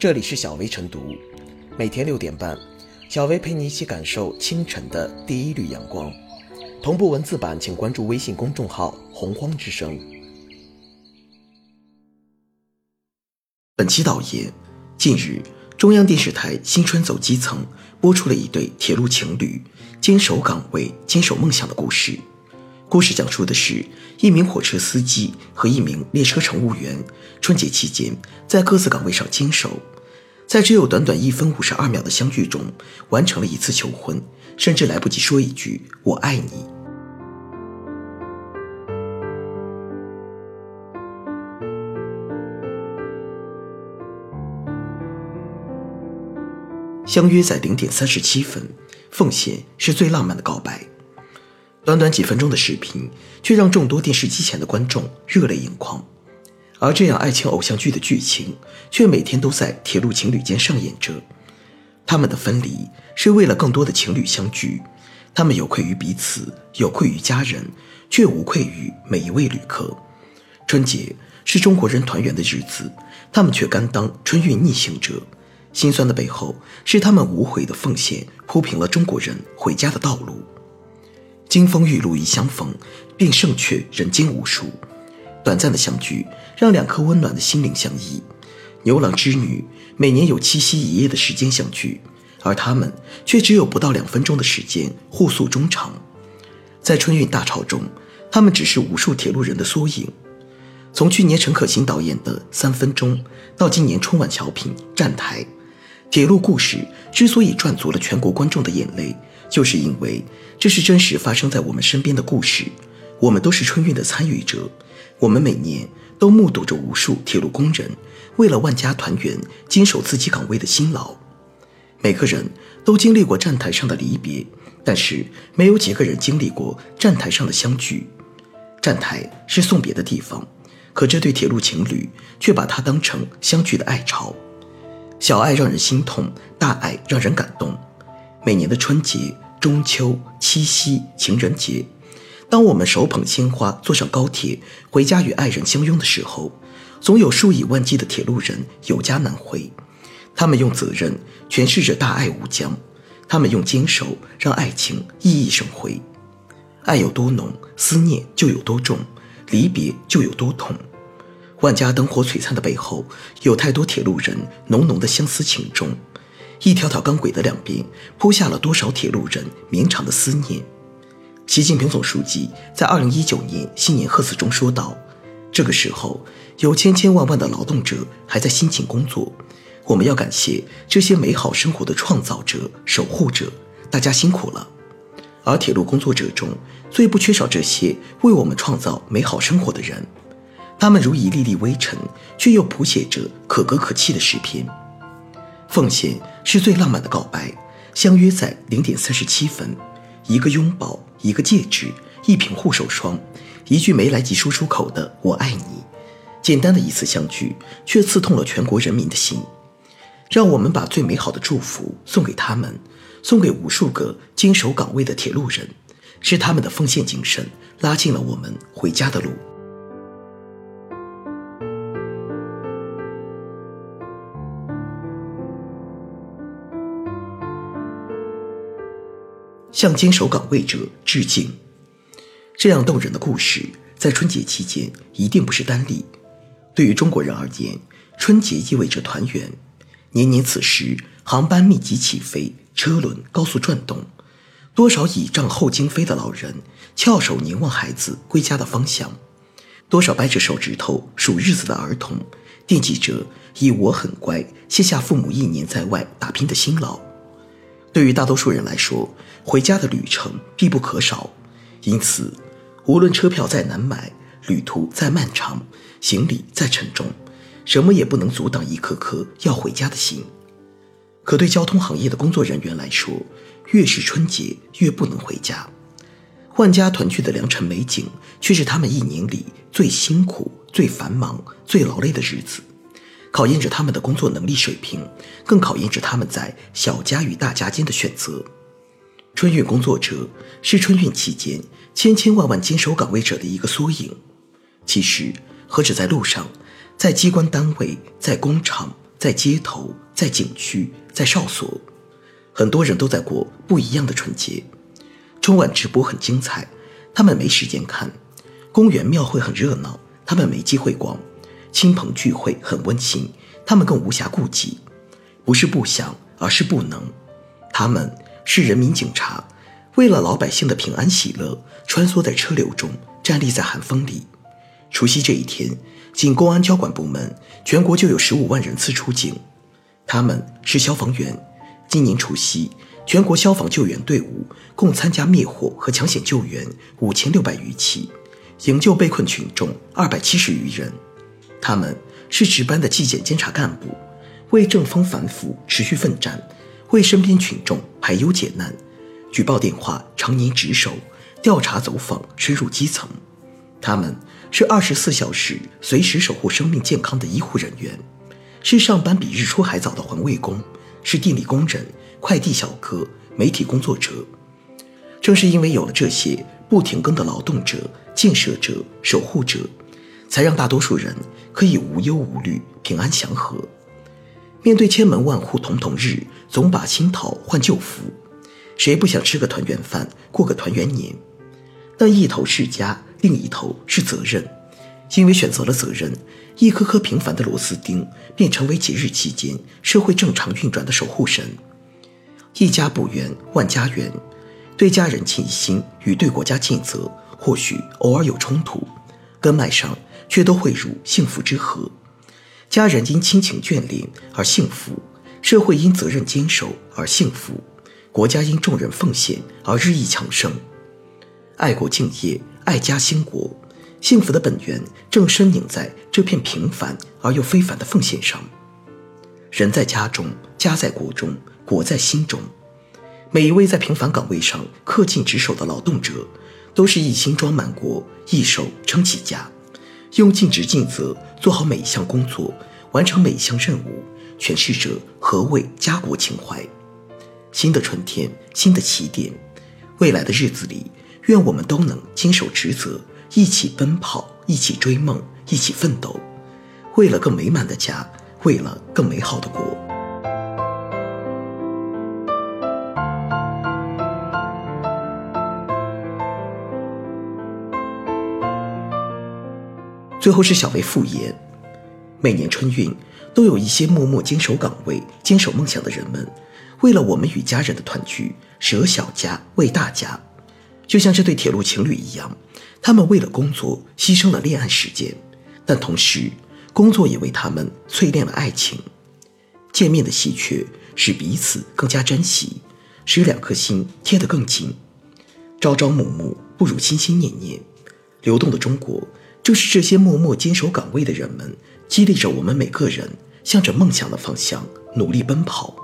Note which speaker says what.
Speaker 1: 这里是小薇晨读，每天六点半，小薇陪你一起感受清晨的第一缕阳光。同步文字版，请关注微信公众号“洪荒之声”。本期导言：近日，中央电视台《新春走基层》播出了一对铁路情侣坚守岗位、坚守梦想的故事。故事讲述的是一名火车司机和一名列车乘务员春节期间在各自岗位上坚守，在只有短短一分五十二秒的相遇中，完成了一次求婚，甚至来不及说一句“我爱你”。相约在零点三十七分，奉献是最浪漫的告白。短短几分钟的视频，却让众多电视机前的观众热泪盈眶。而这样爱情偶像剧的剧情，却每天都在铁路情侣间上演着。他们的分离是为了更多的情侣相聚，他们有愧于彼此，有愧于家人，却无愧于每一位旅客。春节是中国人团圆的日子，他们却甘当春运逆行者。心酸的背后，是他们无悔的奉献，铺平了中国人回家的道路。金风玉露一相逢，便胜却人间无数。短暂的相聚，让两颗温暖的心灵相依。牛郎织女每年有七夕一夜的时间相聚，而他们却只有不到两分钟的时间互诉衷肠。在春运大潮中，他们只是无数铁路人的缩影。从去年陈可辛导演的《三分钟》，到今年春晚小品《站台》，铁路故事之所以赚足了全国观众的眼泪。就是因为这是真实发生在我们身边的故事，我们都是春运的参与者，我们每年都目睹着无数铁路工人为了万家团圆坚守自己岗位的辛劳。每个人都经历过站台上的离别，但是没有几个人经历过站台上的相聚。站台是送别的地方，可这对铁路情侣却把它当成相聚的爱巢。小爱让人心痛，大爱让人感动。每年的春节、中秋、七夕、情人节，当我们手捧鲜花坐上高铁回家与爱人相拥的时候，总有数以万计的铁路人有家难回。他们用责任诠释着大爱无疆，他们用坚守让爱情熠熠生辉。爱有多浓，思念就有多重，离别就有多痛。万家灯火璀璨的背后，有太多铁路人浓浓的相思情衷。一条条钢轨的两边铺下了多少铁路人绵长的思念。习近平总书记在二零一九年新年贺词中说道：“这个时候，有千千万万的劳动者还在辛勤工作，我们要感谢这些美好生活的创造者、守护者，大家辛苦了。”而铁路工作者中最不缺少这些为我们创造美好生活的人，他们如一粒粒微尘，却又谱写着可歌可泣的诗篇。奉献是最浪漫的告白，相约在零点三十七分，一个拥抱，一个戒指，一瓶护手霜，一句没来及说出口的“我爱你”，简单的一次相聚，却刺痛了全国人民的心。让我们把最美好的祝福送给他们，送给无数个坚守岗位的铁路人，是他们的奉献精神拉近了我们回家的路。向坚守岗位者致敬。这样动人的故事，在春节期间一定不是单例。对于中国人而言，春节意味着团圆。年年此时，航班密集起飞，车轮高速转动，多少倚仗后惊飞的老人翘首凝望孩子归家的方向，多少掰着手指头数日子的儿童惦记着以“我很乖”卸下父母一年在外打拼的辛劳。对于大多数人来说，回家的旅程必不可少。因此，无论车票再难买，旅途再漫长，行李再沉重，什么也不能阻挡一颗颗要回家的心。可对交通行业的工作人员来说，越是春节，越不能回家。万家团聚的良辰美景，却是他们一年里最辛苦、最繁忙、最劳累的日子。考验着他们的工作能力水平，更考验着他们在小家与大家间的选择。春运工作者是春运期间千千万万坚守岗位者的一个缩影。其实，何止在路上，在机关单位，在工厂，在街头，在景区，在哨所，很多人都在过不一样的春节。春晚直播很精彩，他们没时间看；公园庙会很热闹，他们没机会逛；亲朋聚会很温馨，他们更无暇顾及。不是不想，而是不能。他们是人民警察，为了老百姓的平安喜乐，穿梭在车流中，站立在寒风里。除夕这一天，仅公安交管部门，全国就有十五万人次出警。他们是消防员，今年除夕，全国消防救援队伍共参加灭火和抢险救援五千六百余起，营救被困群众二百七十余人。他们是值班的纪检监察干部。为正风反腐持续奋战，为身边群众排忧解难，举报电话常年值守，调查走访深入基层。他们是二十四小时随时守护生命健康的医护人员，是上班比日出还早的环卫工，是电力工人、快递小哥、媒体工作者。正是因为有了这些不停更的劳动者、建设者、守护者，才让大多数人可以无忧无虑、平安祥和。面对千门万户瞳瞳日，总把新桃换旧符，谁不想吃个团圆饭，过个团圆年？但一头是家，另一头是责任。因为选择了责任，一颗颗平凡的螺丝钉便成为节日期间社会正常运转的守护神。一家不圆，万家圆。对家人尽心与对国家尽责，或许偶尔有冲突，根脉上却都汇入幸福之河。家人因亲情眷恋而幸福，社会因责任坚守而幸福，国家因众人奉献而日益强盛。爱国敬业，爱家兴国，幸福的本源正深隐在这片平凡而又非凡的奉献上。人在家中，家在国中，国在心中。每一位在平凡岗位上恪尽职守的劳动者，都是一心装满国，一手撑起家。用尽职尽责做好每一项工作，完成每一项任务，诠释着何谓家国情怀。新的春天，新的起点，未来的日子里，愿我们都能坚守职责，一起奔跑，一起追梦，一起奋斗，为了更美满的家，为了更美好的国。最后是小为副业。每年春运，都有一些默默坚守岗位、坚守梦想的人们，为了我们与家人的团聚，舍小家为大家。就像这对铁路情侣一样，他们为了工作牺牲了恋爱时间，但同时，工作也为他们淬炼了爱情。见面的喜鹊使彼此更加珍惜，使两颗心贴得更紧。朝朝暮暮不如心心念念。流动的中国。正是这些默默坚守岗位的人们，激励着我们每个人，向着梦想的方向努力奔跑。